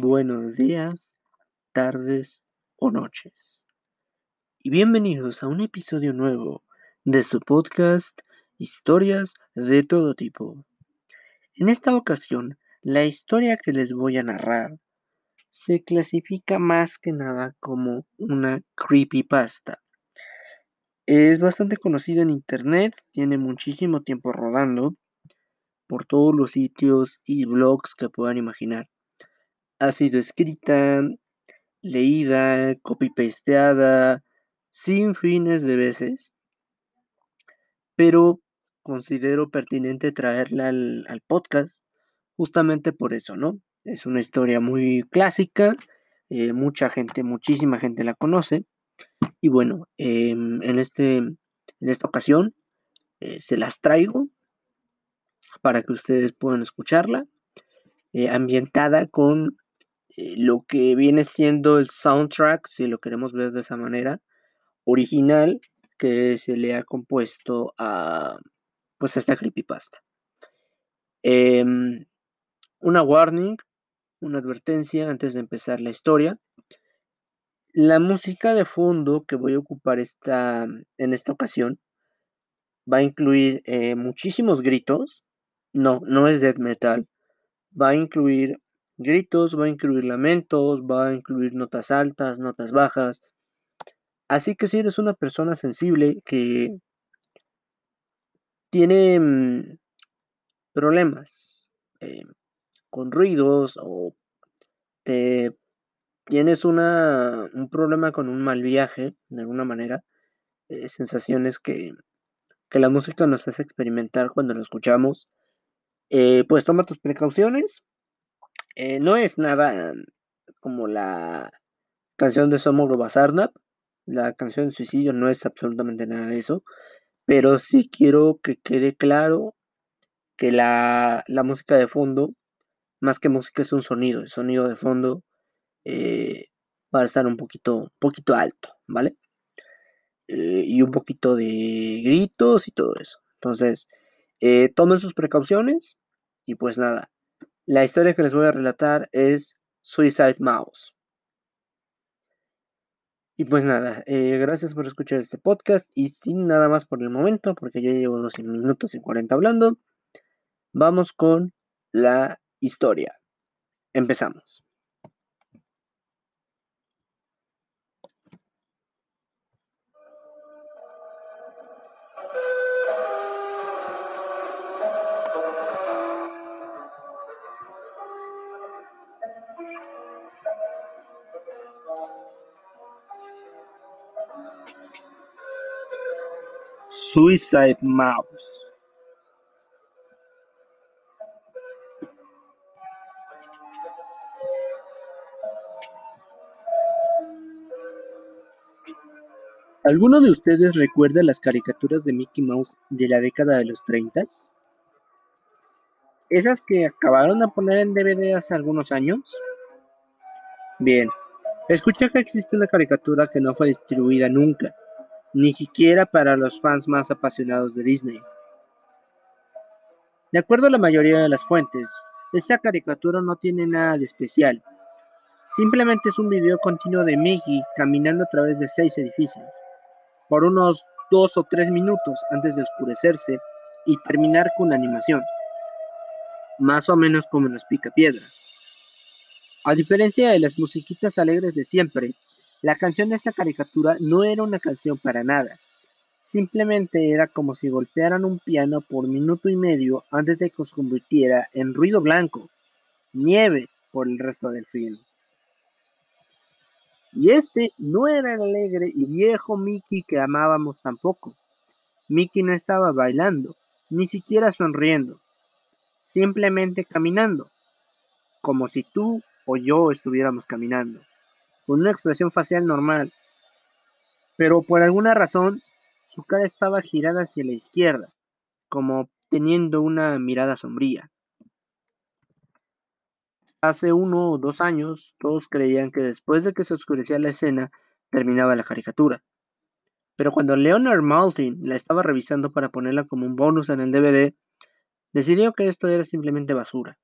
buenos días, tardes o noches. Y bienvenidos a un episodio nuevo de su podcast Historias de todo tipo. En esta ocasión, la historia que les voy a narrar se clasifica más que nada como una creepypasta. Es bastante conocida en internet, tiene muchísimo tiempo rodando por todos los sitios y blogs que puedan imaginar ha sido escrita, leída, copy-pasteada, sin fines de veces, pero considero pertinente traerla al, podcast justamente por eso, ¿no? Es una historia muy clásica, eh, mucha gente, muchísima gente la conoce, y bueno, em, en, este, en esta ocasión eh, se las traigo para que ustedes puedan escucharla, eh, ambientada con eh, lo que viene siendo el soundtrack, si lo queremos ver de esa manera, original que se le ha compuesto a pues a esta creepypasta. Em, una warning, una advertencia antes de empezar la historia. La música de fondo que voy a ocupar esta, en esta ocasión va a incluir eh, muchísimos gritos. No, no es death metal. Va a incluir gritos, va a incluir lamentos, va a incluir notas altas, notas bajas. Así que si eres una persona sensible que tiene mm, problemas eh, con ruidos o te tienes una, un problema con un mal viaje, de alguna manera, eh, sensaciones que, que, la música nos hace experimentar cuando lo escuchamos, eh, pues toma tus precauciones, eh, no es nada como la canción de Somoro Basarnap. La canción de suicidio no es absolutamente nada de eso. Pero sí quiero que quede claro que la, música de fondo, más que música, es un sonido. El sonido de fondo eh, va a estar un poquito, poquito alto, ¿vale? Eh, y un poquito de gritos y todo eso. Entonces, tomen sus precauciones y pues nada, la historia que les voy a relatar es Suicide Mouse. Y pues nada, eh, gracias por escuchar este podcast y sin nada más por el momento, porque ya llevo 12 minutos y 40 hablando, vamos con la historia. Empezamos. Suicide Mouse. ¿Alguno de ustedes recuerda las caricaturas de Mickey Mouse de la década de los 30? ¿Esas que acabaron de poner en DVD hace algunos años? Bien, escuché que existe una caricatura que no fue distribuida nunca, ni siquiera para los fans más apasionados de Disney. De acuerdo a la mayoría de las fuentes, esta caricatura no tiene nada de especial. Simplemente es un video continuo de Mickey caminando a través de seis edificios, por unos dos o tres minutos antes de oscurecerse y terminar con la animación, más o menos como en los Picapiedra. A diferencia de las musiquitas alegres de siempre, la canción de esta caricatura no era una canción para nada, simplemente era como si golpearan un piano por minuto y medio antes de que se convirtiera en ruido blanco, nieve por el resto del film. Y este no era el alegre y viejo Mickey que amábamos tampoco. Mickey no estaba bailando, ni siquiera sonriendo, simplemente caminando, como si tú o yo estuviéramos caminando con una expresión facial normal, pero por alguna razón su cara estaba girada hacia la izquierda, como teniendo una mirada sombría. Hace uno o dos años todos creían que después de que se oscurecía la escena terminaba la caricatura. Pero cuando Leonard Maltin la estaba revisando para ponerla como un bonus en el DVD, decidió que esto era simplemente basura.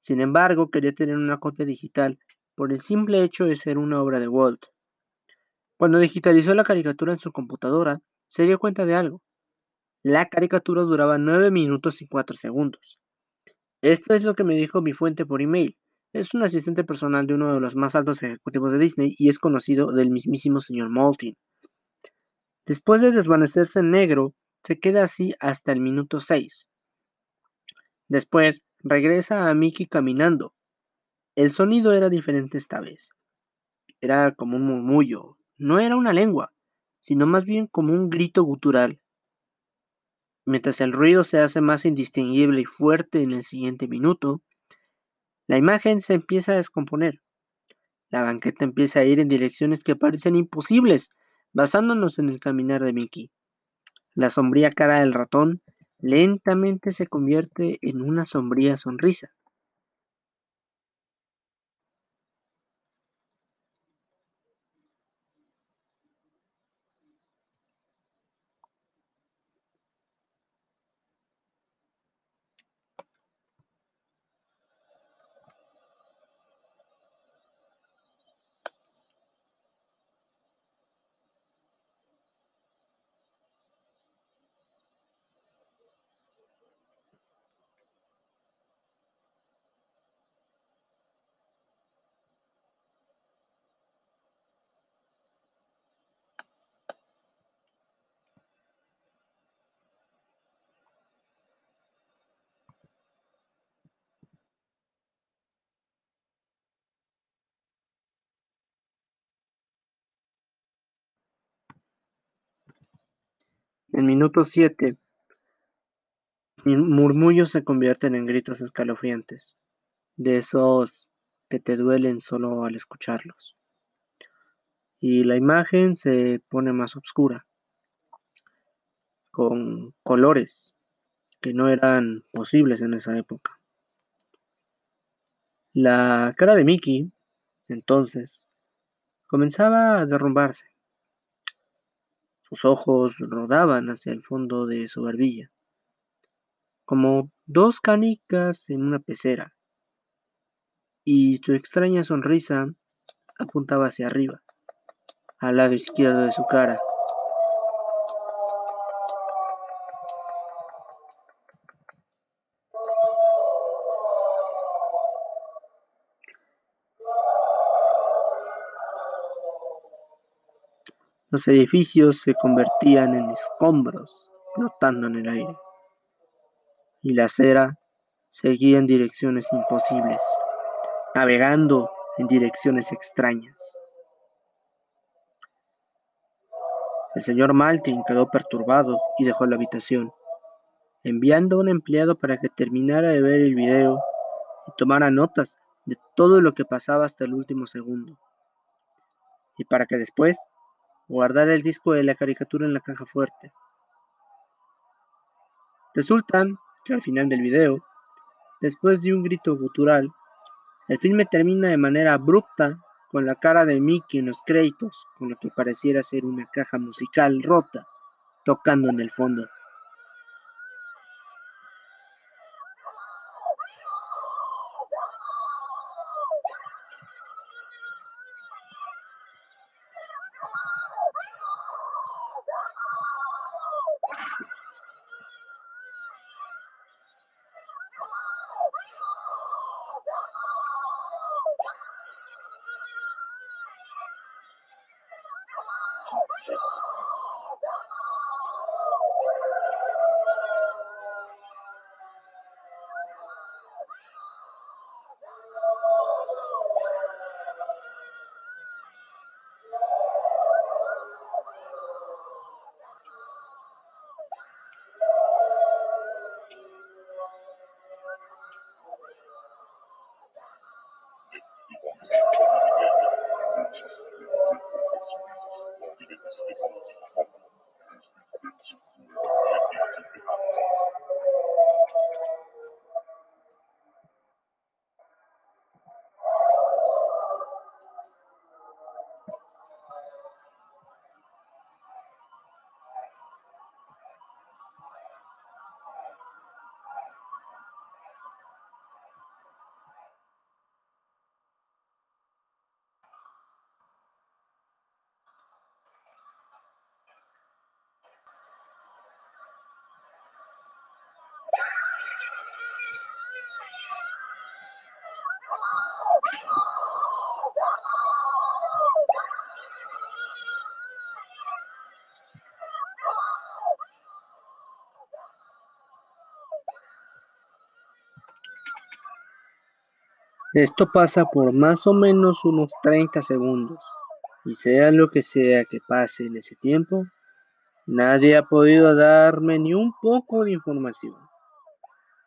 Sin embargo, quería tener una copia digital por el simple hecho de ser una obra de Walt. Cuando digitalizó la caricatura en su computadora, se dio cuenta de algo. La caricatura duraba 9 minutos y 4 segundos. Esto es lo que me dijo mi fuente por email. Es un asistente personal de uno de los más altos ejecutivos de Disney y es conocido del mismísimo señor Maltin. Después de desvanecerse en negro, se queda así hasta el minuto 6. Después, regresa a Mickey caminando. El sonido era diferente esta vez. Era como un murmullo. No era una lengua, sino más bien como un grito gutural. Mientras el ruido se hace más indistinguible y fuerte en el siguiente minuto, la imagen se empieza a descomponer. La banqueta empieza a ir en direcciones que parecen imposibles, basándonos en el caminar de Mickey. La sombría cara del ratón lentamente se convierte en una sombría sonrisa. En minuto 7, murmullos se convierten en gritos escalofriantes, de esos que te duelen solo al escucharlos. Y la imagen se pone más oscura, con colores que no eran posibles en esa época. La cara de Mickey, entonces, comenzaba a derrumbarse. Sus ojos rodaban hacia el fondo de su barbilla, como dos canicas en una pecera, y su extraña sonrisa apuntaba hacia arriba, al lado izquierdo de su cara. Los edificios se convertían en escombros flotando en el aire, y la acera seguía en direcciones imposibles, navegando en direcciones extrañas. El señor Maltin quedó perturbado y dejó la habitación, enviando a un empleado para que terminara de ver el video y tomara notas de todo lo que pasaba hasta el último segundo, y para que después guardar el disco de la caricatura en la caja fuerte. Resulta que al final del video, después de un grito gutural, el filme termina de manera abrupta con la cara de Mickey en los créditos, con lo que pareciera ser una caja musical rota, tocando en el fondo. Esto pasa por más o menos unos 30 segundos, y sea lo que sea que pase en ese tiempo, nadie ha podido darme ni un poco de información.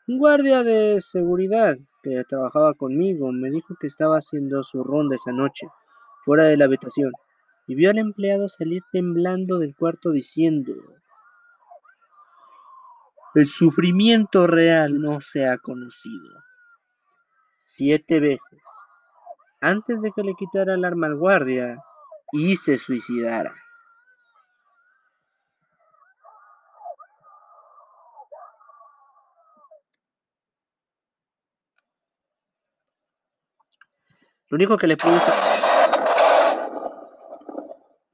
Guardia de seguridad que trabajaba conmigo me dijo que estaba haciendo su ronda esa noche, fuera de la habitación, y vio al empleado salir temblando del cuarto diciendo, el sufrimiento real no se ha conocido siete veces antes de que le quitara el arma al guardia y se suicidara. Lo único que le pude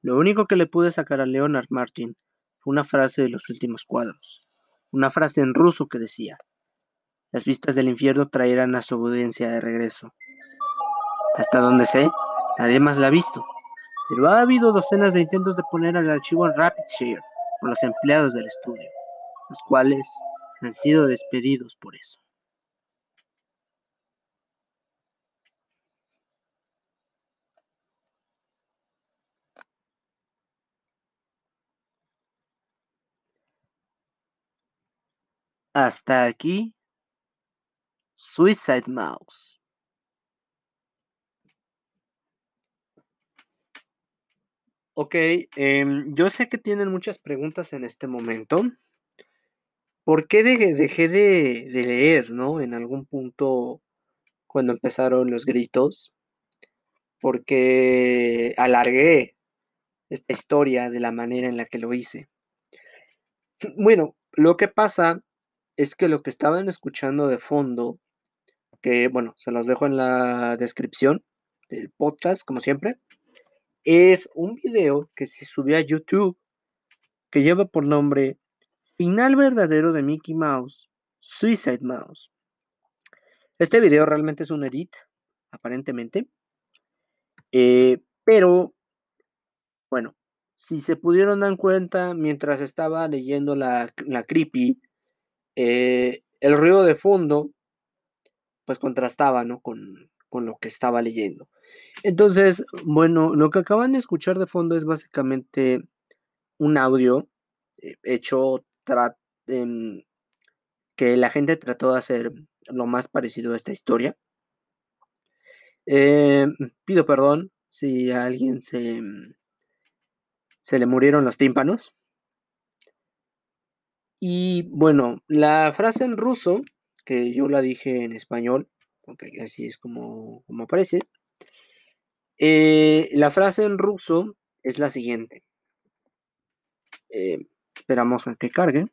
Lo único que le pude sacar a Leonard Martin fue una frase de los últimos cuadros, una frase en ruso que decía: las vistas del infierno traerán a su audiencia de regreso. Hasta donde sé, nadie más la ha visto, pero ha habido docenas de intentos de poner el archivo en RapidShare por los empleados del estudio, los cuales han sido despedidos por eso. Hasta aquí Suicide Mouse. Ok, em, yo sé que tienen muchas preguntas en este momento. ¿Por qué dejé, de, de, leer, no? En algún punto cuando empezaron los gritos. Porque alargué esta historia de la manera en la que lo hice. Bueno, lo que pasa es que lo que estaban escuchando de fondo que bueno, se los dejo en la descripción del podcast, como siempre, es un video que se subió a YouTube que lleva por nombre Final verdadero de Mickey Mouse, Suicide Mouse. Este video realmente es un edit, aparentemente. Eh, pero, bueno, si se pudieron dar cuenta mientras estaba leyendo la, la creepy, eh, el ruido de fondo pues contrastaba, ¿no? Con, lo que estaba leyendo. Entonces, bueno, lo que acaban de escuchar de fondo es básicamente un audio eh, hecho que la gente trató de hacer lo más parecido a esta historia. Eh, pido perdón si a alguien se, se le murieron los tímpanos. Y bueno, la frase en ruso que yo la dije en español, porque así es como, como aparece. Eh, la frase en ruso es la siguiente. Eh, esperamos a que cargue.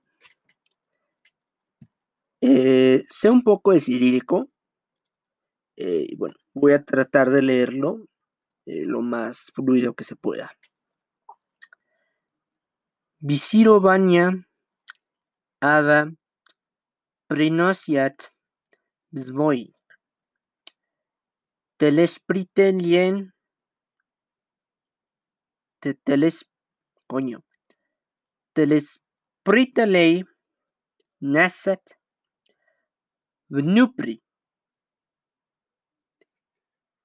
Eh, sé un poco de cirílico. bueno, voy a tratar de leerlo lo más fluido que se pueda Visiro baña, Ada Приносят свой телеспрителен телес, coño, телеспрителей насат внупри.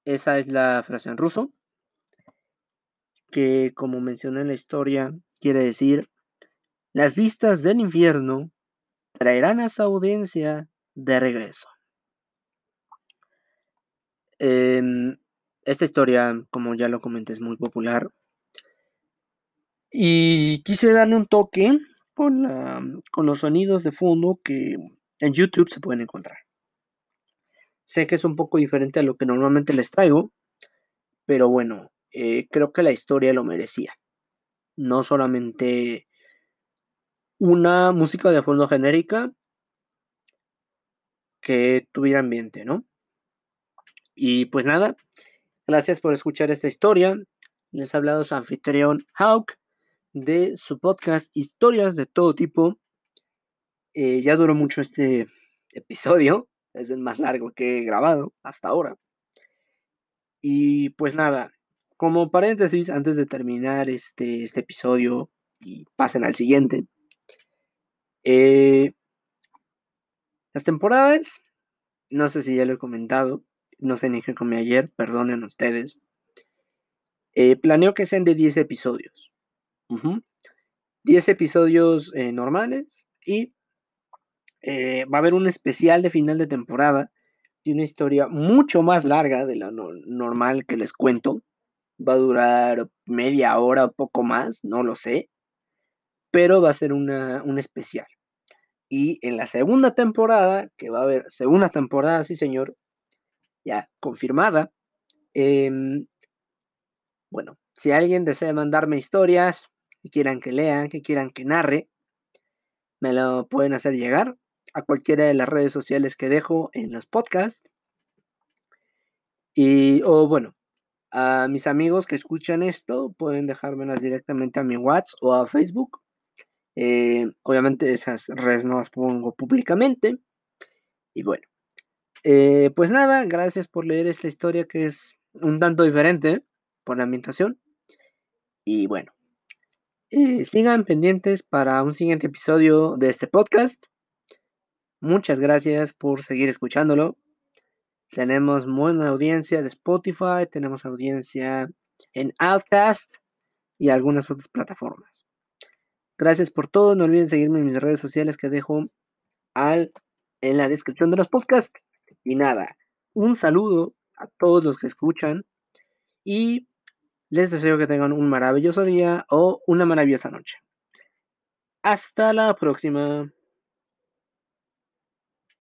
Esa es la frase en ruso, que como mencioné en la historia, quiere decir las vistas del infierno traerán a su audiencia de regreso. Em, esta historia, como ya lo comenté, es muy popular. Y quise darle un toque con, los sonidos de fondo que en YouTube se pueden encontrar. Sé que es un poco diferente a lo que normalmente les traigo, pero bueno, eh, creo que la historia lo merecía. No solamente una música de fondo genérica que tuviera ambiente, ¿no? Y pues nada, gracias por escuchar esta historia. Les ha hablado su anfitrión Hawk de su podcast Historias de todo tipo. Eh, ya duró mucho este episodio, es el más largo que he grabado hasta ahora. Y pues nada, como paréntesis, antes de terminar este, este episodio y pasen al siguiente, eh, las temporadas, no sé si ya lo he comentado, no sé ni qué comí ayer, perdonen ustedes. Eh, planeo que sean de 10 episodios. 10 episodios eh, normales y eh, va a haber un especial de final de temporada de una historia mucho más larga de la normal que les cuento. Va a durar media hora o poco más, no lo sé. Pero va a ser una, un especial. Y en la segunda temporada, que va a haber segunda temporada, sí señor, ya confirmada. Em, bueno, si alguien desea mandarme historias, que quieran que lean, que quieran que narre, me lo pueden hacer llegar a cualquiera de las redes sociales que dejo en los podcasts. Y, o bueno, a mis amigos que escuchan esto, pueden dejármelas directamente a mi WhatsApp o a Facebook. Eh, obviamente esas redes no las pongo públicamente. Y bueno, eh, pues nada, gracias por leer esta historia que es un tanto diferente por la ambientación. Y bueno, eh, sigan pendientes para un siguiente episodio de este podcast. Muchas gracias por seguir escuchándolo. Tenemos buena audiencia de Spotify, tenemos audiencia en Outcast y algunas otras plataformas. Gracias por todo. No olviden seguirme en mis redes sociales que dejo al, en la descripción de los podcasts. Y nada, un saludo a todos los que escuchan y les deseo que tengan un maravilloso día o una maravillosa noche. Hasta la próxima.